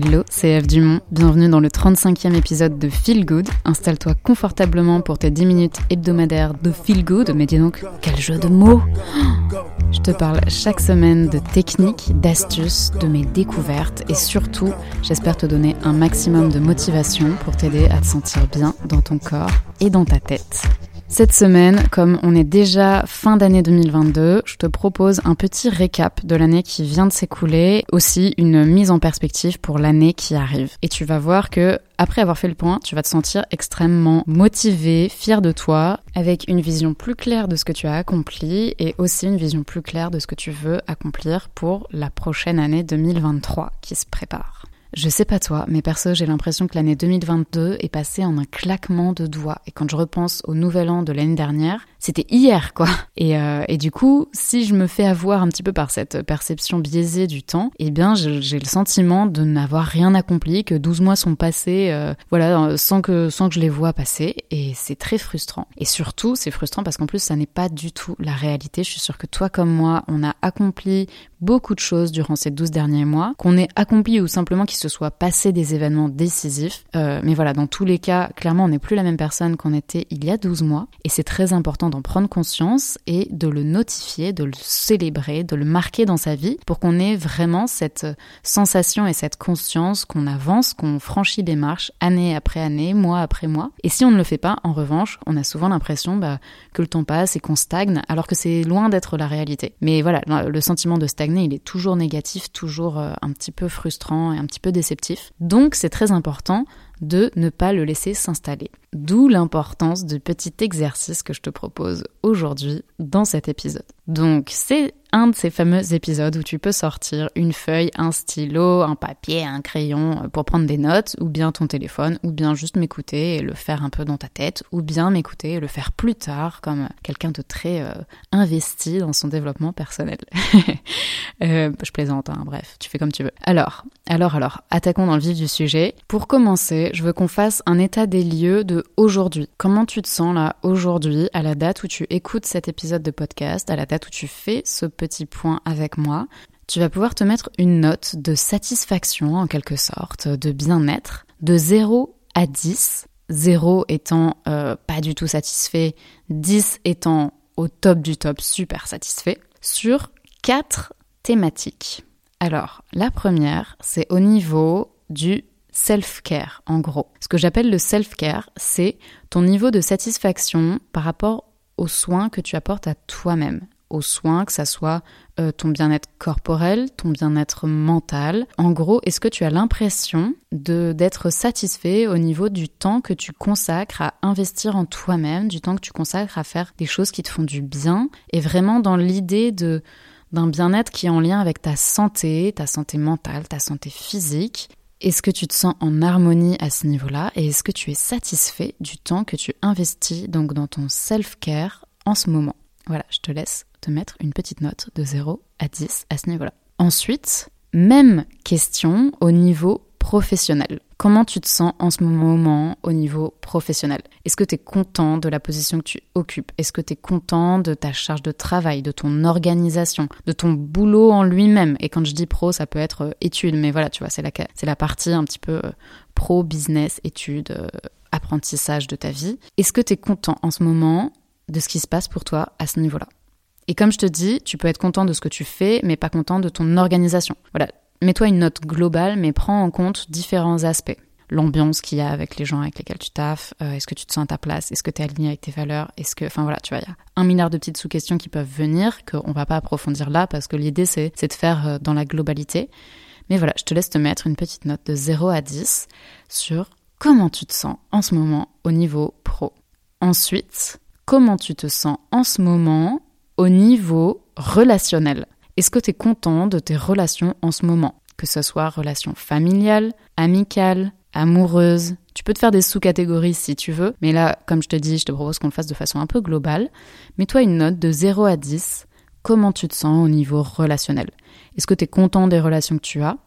Hello, c'est Eve Dumont. Bienvenue dans le 35e épisode de Feel Good. Installe-toi confortablement pour tes 10 minutes hebdomadaires de Feel Good. Mais dis donc, quel jeu de mots Je te parle chaque semaine de techniques, d'astuces, de mes découvertes et surtout, j'espère te donner un maximum de motivation pour t'aider à te sentir bien dans ton corps et dans ta tête. Cette semaine, comme on est déjà fin d'année 2022, je te propose un petit récap de l'année qui vient de s'écouler, aussi une mise en perspective pour l'année qui arrive. Et tu vas voir que après avoir fait le point, tu vas te sentir extrêmement motivé, fier de toi, avec une vision plus claire de ce que tu as accompli et aussi une vision plus claire de ce que tu veux accomplir pour la prochaine année 2023 qui se prépare. Je sais pas toi, mais perso, j'ai l'impression que l'année 2022 est passée en un claquement de doigts. Et quand je repense au nouvel an de l'année dernière, c'était hier, quoi. Et, euh, et, du coup, si je me fais avoir un petit peu par cette perception biaisée du temps, eh bien, j'ai le sentiment de n'avoir rien accompli, que 12 mois sont passés, euh, voilà, sans que, sans que je les vois passer. Et c'est très frustrant. Et surtout, c'est frustrant parce qu'en plus, ça n'est pas du tout la réalité. Je suis sûre que toi comme moi, on a accompli beaucoup de choses durant ces 12 derniers mois, qu'on ait accompli ou simplement qu'il se soit passé des événements décisifs. Euh, mais voilà, dans tous les cas, clairement, on n'est plus la même personne qu'on était il y a 12 mois. Et c'est très important d'en prendre conscience et de le notifier, de le célébrer, de le marquer dans sa vie pour qu'on ait vraiment cette sensation et cette conscience qu'on avance, qu'on franchit des marches année après année, mois après mois. Et si on ne le fait pas, en revanche, on a souvent l'impression bah, que le temps passe et qu'on stagne alors que c'est loin d'être la réalité. Mais voilà, le sentiment de stagner, il est toujours négatif, toujours euh, un petit peu frustrant et un petit peu déceptif. Donc c'est très important de ne pas le laisser s'installer. D'où l'importance du petit exercice que je te propose aujourd'hui dans cet épisode. Donc c'est un de ces fameux épisodes où tu peux sortir une feuille, un stylo, un papier, un crayon euh, pour prendre des notes, ou bien ton téléphone, ou bien juste m'écouter et le faire un peu dans ta tête, ou bien m'écouter et le faire plus tard comme quelqu'un de très euh, investi dans son développement personnel. euh, je plaisante, hein, bref, tu fais comme tu veux. Alors, alors, alors, attaquons dans le vif du sujet. Pour commencer, je veux qu'on fasse un état des lieux de aujourd'hui. Comment tu te sens là aujourd'hui, à la date où tu écoutes cet épisode de podcast, à la date où tu fais ce petit point avec moi, tu vas pouvoir te mettre une note de satisfaction en quelque sorte, de bien-être, de 0 à 10. 0 étant euh, pas du tout satisfait, 10 étant au top du top super satisfait, sur quatre thématiques. Alors, la première, c'est au niveau du self-care, en gros. Ce que j'appelle le self-care, c'est ton niveau de satisfaction par rapport aux soins que tu apportes à toi-même aux soins, que ça soit euh, ton bien-être corporel, ton bien-être mental. En gros, est-ce que tu as l'impression d'être satisfait au niveau du temps que tu consacres à investir en toi-même, du temps que tu consacres à faire des choses qui te font du bien, et vraiment dans l'idée de d'un bien-être qui est en lien avec ta santé, ta santé mentale, ta santé physique? Est-ce que tu te sens en harmonie à ce niveau-là et est-ce que tu es satisfait du temps que tu investis donc dans ton self-care en ce moment? Voilà, je te laisse mettre une petite note de 0 à 10 à ce niveau-là. Ensuite, même question au niveau professionnel. Comment tu te sens en ce moment au niveau professionnel? Est-ce que tu es content de la position que tu occupes? Est-ce que tu es content de ta charge de travail, de ton organisation, de ton boulot en lui-même? Et quand je dis pro, ça peut être euh, études, mais voilà, tu vois, c'est la, c'est la partie un petit peu euh, pro, business, études, euh, apprentissage de ta vie. Est-ce que tu es content en ce moment de ce qui se passe pour toi à ce niveau-là? Et comme je te dis, tu peux être content de ce que tu fais, mais pas content de ton organisation. Voilà, Mets-toi une note globale, mais prends en compte différents aspects. L'ambiance qu'il y a avec les gens avec lesquels tu taffes, euh, est-ce que tu te sens à ta place, est-ce que tu es aligné avec tes valeurs, est-ce que, enfin voilà, tu vois, il y a un milliard de petites sous-questions qui peuvent venir, qu'on va pas approfondir là, parce que l'idée c'est, de faire euh, dans la globalité. Mais voilà, je te laisse te mettre une petite note de 0 à 10 sur comment tu te sens en ce moment au niveau pro. Ensuite, comment tu te sens en ce moment au niveau relationnel. Est-ce que tu es content de tes relations en ce moment? Que ce soit relations familiales, amicales, amoureuses. Tu peux te faire des sous-catégories si tu veux, mais là, comme je te dis, je te propose qu'on le fasse de façon un peu globale. Mets-toi une note de 0 à 10. Comment tu te sens au niveau relationnel? Est-ce que tu es content des relations que tu as?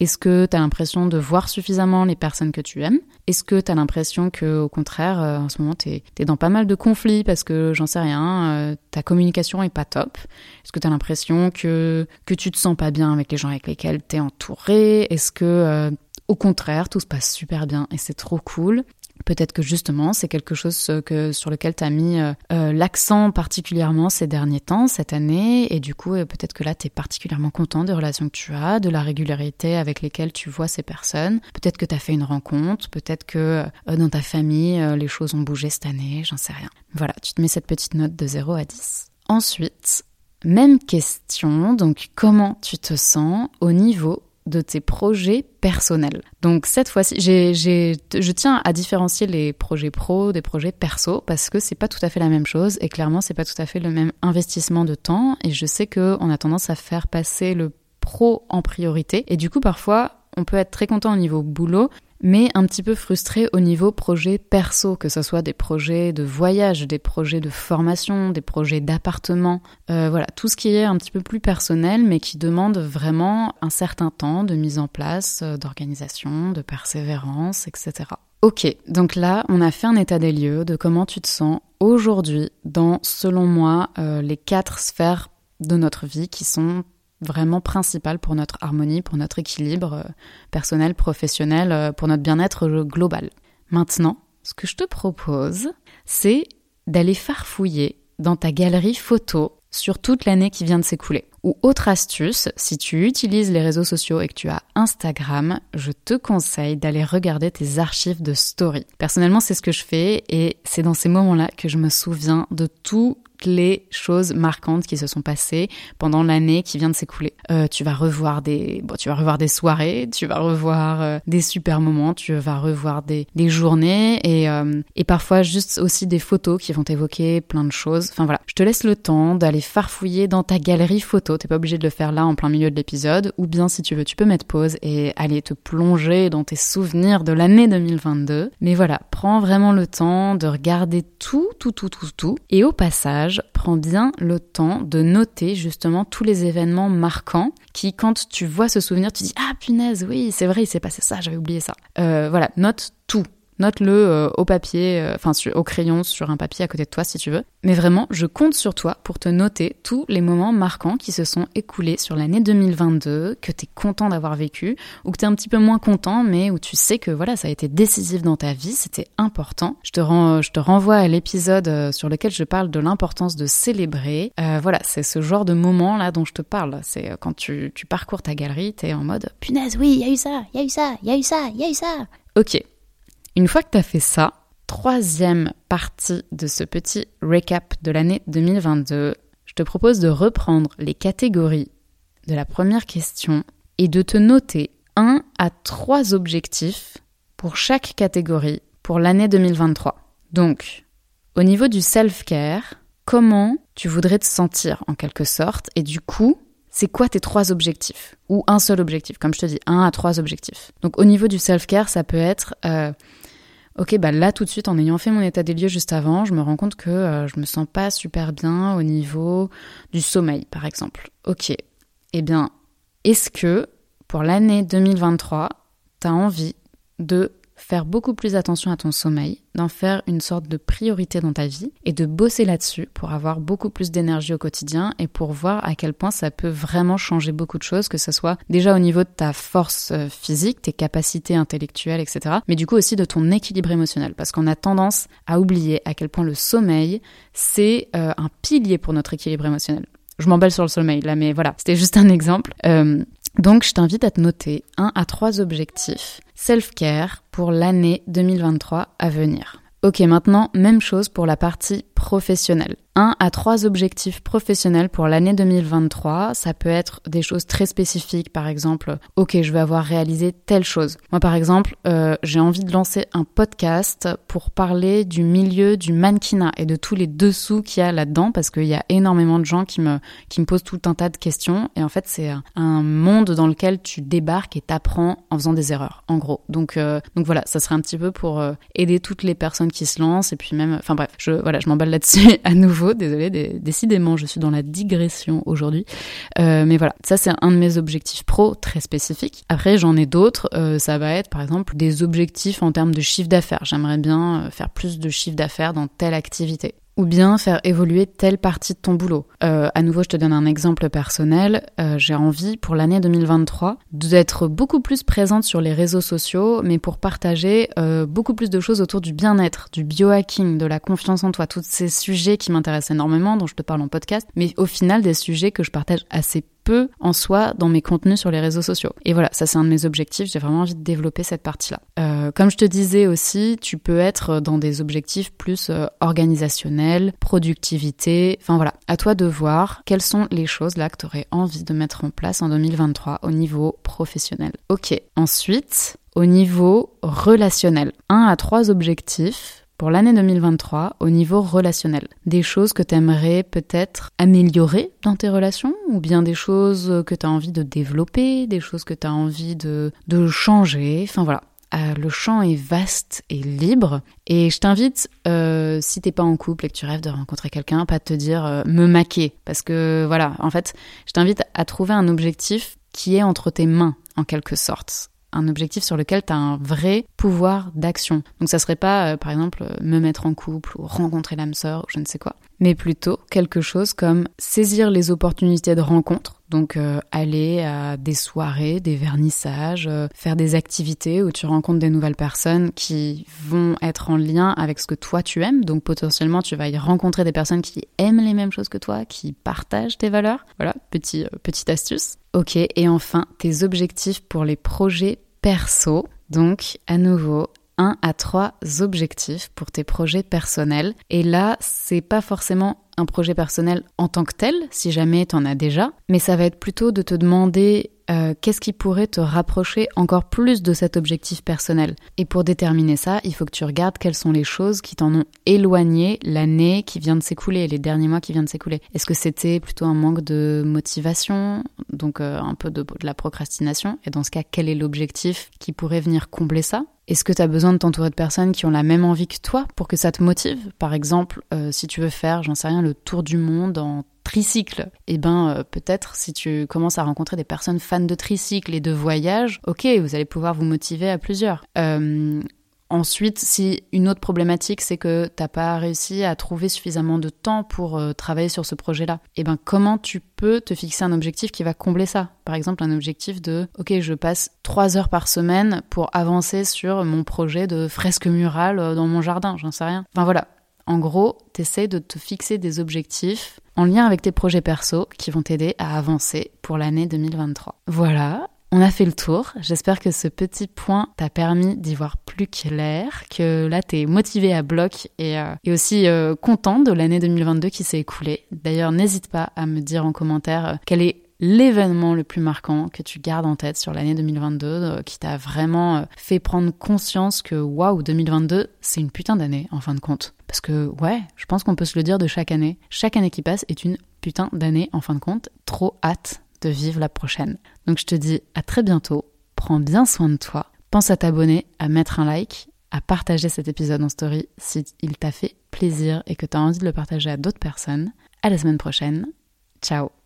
Est-ce que tu as l'impression de voir suffisamment les personnes que tu aimes? Est-ce que tu as l'impression que au contraire euh, en ce moment tu dans pas mal de conflits parce que j'en sais rien, euh, ta communication est pas top? Est-ce que tu as l'impression que que tu te sens pas bien avec les gens avec lesquels tu es entouré? Est-ce que euh, au contraire, tout se passe super bien et c'est trop cool. Peut-être que justement, c'est quelque chose que, sur lequel tu as mis euh, euh, l'accent particulièrement ces derniers temps, cette année, et du coup, euh, peut-être que là, tu es particulièrement content des relations que tu as, de la régularité avec lesquelles tu vois ces personnes. Peut-être que tu as fait une rencontre, peut-être que dans ta famille, les choses ont bougé cette année, j'en sais rien. Voilà, tu te mets cette petite note de 0 à 10. Ensuite, même question, donc comment tu te sens au niveau de tes projets personnels. Donc cette fois-ci, je tiens à différencier les projets pro des projets perso parce que c'est pas tout à fait la même chose et clairement c'est pas tout à fait le même investissement de temps et je sais que on a tendance à faire passer le pro en priorité et du coup parfois on peut être très content au niveau boulot mais un petit peu frustré au niveau projet perso, que ce soit des projets de voyage, des projets de formation, des projets d'appartement, euh, voilà, tout ce qui est un petit peu plus personnel, mais qui demande vraiment un certain temps de mise en place, euh, d'organisation, de persévérance, etc. Ok, donc là, on a fait un état des lieux de comment tu te sens aujourd'hui dans, selon moi, euh, les quatre sphères de notre vie qui sont vraiment principal pour notre harmonie, pour notre équilibre euh, personnel, professionnel, euh, pour notre bien-être global. Maintenant, ce que je te propose, c'est d'aller farfouiller dans ta galerie photo sur toute l'année qui vient de s'écouler. Ou autre astuce, si tu utilises les réseaux sociaux et que tu as Instagram, je te conseille d'aller regarder tes archives de story. Personnellement, c'est ce que je fais et c'est dans ces moments-là que je me souviens de tout les choses marquantes qui se sont passées pendant l'année qui vient de s'écouler. Euh, tu vas revoir des, bon, tu vas revoir des soirées, tu vas revoir euh, des super moments, tu vas revoir des, des journées et, euh, et parfois juste aussi des photos qui vont évoquer plein de choses. Enfin voilà, je te laisse le temps d'aller farfouiller dans ta galerie photo. T'es pas obligé de le faire là en plein milieu de l'épisode, ou bien si tu veux, tu peux mettre pause et aller te plonger dans tes souvenirs de l'année 2022. Mais voilà, prends vraiment le temps de regarder tout, tout, tout, tout, tout, et au passage prends bien le temps de noter justement tous les événements marquants qui, quand tu vois ce souvenir, tu dis Ah punaise, oui, c'est vrai, il s'est passé ça, j'avais oublié ça. Euh, voilà, note tout. Note-le euh, au papier, euh, enfin au crayon sur un papier à côté de toi si tu veux. Mais vraiment, je compte sur toi pour te noter tous les moments marquants qui se sont écoulés sur l'année 2022, que tu es content d'avoir vécu, ou que tu es un petit peu moins content, mais où tu sais que voilà, ça a été décisif dans ta vie, c'était important. Je te, je te renvoie à l'épisode euh, sur lequel je parle de l'importance de célébrer. voilà, c'est ce genre de moment là dont je te parle. C'est quand tu, tu parcours ta galerie, tu es en mode punaise, oui, il y a eu ça, il y a eu ça, il y a eu ça, il y a eu ça. Ok, une fois que tu as fait ça, troisième partie de ce petit recap de l'année 2022, je te propose de reprendre les catégories de la première question et de te noter un à trois objectifs pour chaque catégorie pour l'année 2023. Donc, au niveau du self-care, comment tu voudrais te sentir en quelque sorte? Et du coup, c'est quoi tes trois objectifs? Ou un seul objectif, comme je te dis, un à trois objectifs. Donc au niveau du self-care, ça peut être euh, ok, bah là tout de suite, en ayant fait mon état des lieux juste avant, je me rends compte que euh, je me sens pas super bien au niveau du sommeil, par exemple. Ok, eh bien, est-ce que pour l'année 2023, tu envie de faire beaucoup plus attention à ton sommeil, d'en faire une sorte de priorité dans ta vie et de bosser là-dessus pour avoir beaucoup plus d'énergie au quotidien et pour voir à quel point ça peut vraiment changer beaucoup de choses, que ce soit déjà au niveau de ta force euh, physique, tes capacités intellectuelles, etc. Mais du coup aussi de ton équilibre émotionnel parce qu'on a tendance à oublier à quel point le sommeil, c'est euh, un pilier pour notre équilibre émotionnel. Je m'emballe sur le sommeil là, mais voilà, c'était juste un exemple. Euh, donc je t'invite à te noter un à trois objectifs self-care pour l'année 2023 à venir. Ok, maintenant, même chose pour la partie professionnelle. Un à trois objectifs professionnels pour l'année 2023. Ça peut être des choses très spécifiques, par exemple, ok, je vais avoir réalisé telle chose. Moi, par exemple, euh, j'ai envie de lancer un podcast pour parler du milieu du mannequinat et de tous les dessous qu'il y a là-dedans, parce qu'il y a énormément de gens qui me, qui me posent tout un tas de questions. Et en fait, c'est un monde dans lequel tu débarques et t'apprends en faisant des erreurs, en gros. Donc, euh, donc voilà, ça serait un petit peu pour euh, aider toutes les personnes qui se lancent et puis même, enfin bref, je, voilà, je m'emballe là-dessus à nouveau désolé, décidément, je suis dans la digression aujourd'hui. Euh, mais voilà, ça c'est un de mes objectifs pro très spécifiques. Après, j'en ai d'autres. Euh, ça va être par exemple des objectifs en termes de chiffre d'affaires. J'aimerais bien euh, faire plus de chiffre d'affaires dans telle activité. Ou bien faire évoluer telle partie de ton boulot. Euh, à nouveau, je te donne un exemple personnel. Euh, j'ai envie pour l'année 2023 d'être beaucoup plus présente sur les réseaux sociaux, mais pour partager euh, beaucoup plus de choses autour du bien-être, du biohacking, de la confiance en toi, tous ces sujets qui m'intéressent énormément, dont je te parle en podcast, mais au final des sujets que je partage assez en soi dans mes contenus sur les réseaux sociaux. Et voilà, ça c'est un de mes objectifs, j'ai vraiment envie de développer cette partie-là. Euh, comme je te disais aussi, tu peux être dans des objectifs plus euh, organisationnels, productivité, enfin voilà, à toi de voir quelles sont les choses là que tu aurais envie de mettre en place en 2023 au niveau professionnel. Ok, ensuite, au niveau relationnel, un à trois objectifs pour l'année 2023 au niveau relationnel Des choses que tu aimerais peut-être améliorer dans tes relations ou bien des choses que tu as envie de développer, des choses que tu as envie de, de changer? Enfin voilà, euh, le champ est vaste et libre. Et je t'invite, euh, si t'es pas en couple et que tu rêves de rencontrer quelqu'un, pas de te dire euh, me maquer. Parce que voilà, en fait, je t'invite à trouver un objectif qui est entre tes mains, en quelque sorte un objectif sur lequel tu as un vrai pouvoir d'action. Donc ça serait pas, euh, par exemple, euh, me mettre en couple ou rencontrer l'âme sœur ou je ne sais quoi, mais plutôt quelque chose comme saisir les opportunités de rencontre. Donc euh, aller à des soirées, des vernissages, faire des activités où tu rencontres des nouvelles personnes qui vont être en lien avec ce que toi tu aimes. Donc potentiellement tu vas y rencontrer des personnes qui aiment les mêmes choses que toi, qui partagent tes valeurs. Voilà, petit, petite astuce. Ok, et enfin, tes objectifs pour les projets perso. Donc, à nouveau, un à trois objectifs pour tes projets personnels. Et là, c'est pas forcément un projet personnel en tant que tel, si jamais tu en as déjà, mais ça va être plutôt de te demander euh, qu'est-ce qui pourrait te rapprocher encore plus de cet objectif personnel? Et pour déterminer ça, il faut que tu regardes quelles sont les choses qui t'en ont éloigné l'année qui vient de s'écouler, les derniers mois qui viennent de s'écouler. Est-ce que c'était plutôt un manque de motivation, donc euh, un peu de, la procrastination? Et dans ce cas, quel est l'objectif qui pourrait venir combler ça? Est-ce que tu as besoin de t'entourer de personnes qui ont la même envie que toi pour que ça te motive? Par exemple, euh, si tu veux faire, j'en sais rien, le tour du monde en tricycle, eh ben euh, peut-être si tu commences à rencontrer des personnes fans de tricycle et de voyage, ok, vous allez pouvoir vous motiver à plusieurs. Euh, Ensuite, si une autre problématique, c'est que t'as pas réussi à trouver suffisamment de temps pour euh, travailler sur ce projet-là, eh ben comment tu peux te fixer un objectif qui va combler ça? Par exemple, un objectif de OK, je passe trois heures par semaine pour avancer sur mon projet de fresque murale dans mon jardin, j'en sais rien. Enfin voilà. En gros, t'essayes de te fixer des objectifs en lien avec tes projets perso qui vont t'aider à avancer pour l'année 2023. Voilà, on a fait le tour. J'espère que ce petit point t'a permis d'y voir plus clair, que là t'es motivé à bloc et, euh, aussi euh, content de l'année 2022 qui s'est écoulée. D'ailleurs, n'hésite pas à me dire en commentaire euh, quel est l'événement le plus marquant que tu gardes en tête sur l'année 2022, qui t'a vraiment fait prendre conscience que waouh, 2022, c'est une putain d'année en fin de compte. Parce que ouais, je pense qu'on peut se le dire de chaque année. Chaque année qui passe est une putain d'année en fin de compte. Trop hâte de vivre la prochaine. Donc je te dis à très bientôt, prends bien soin de toi, pense à t'abonner, à mettre un like, à partager cet épisode en story si il t'a fait plaisir et que tu as envie de le partager à d'autres personnes. À la semaine prochaine. Ciao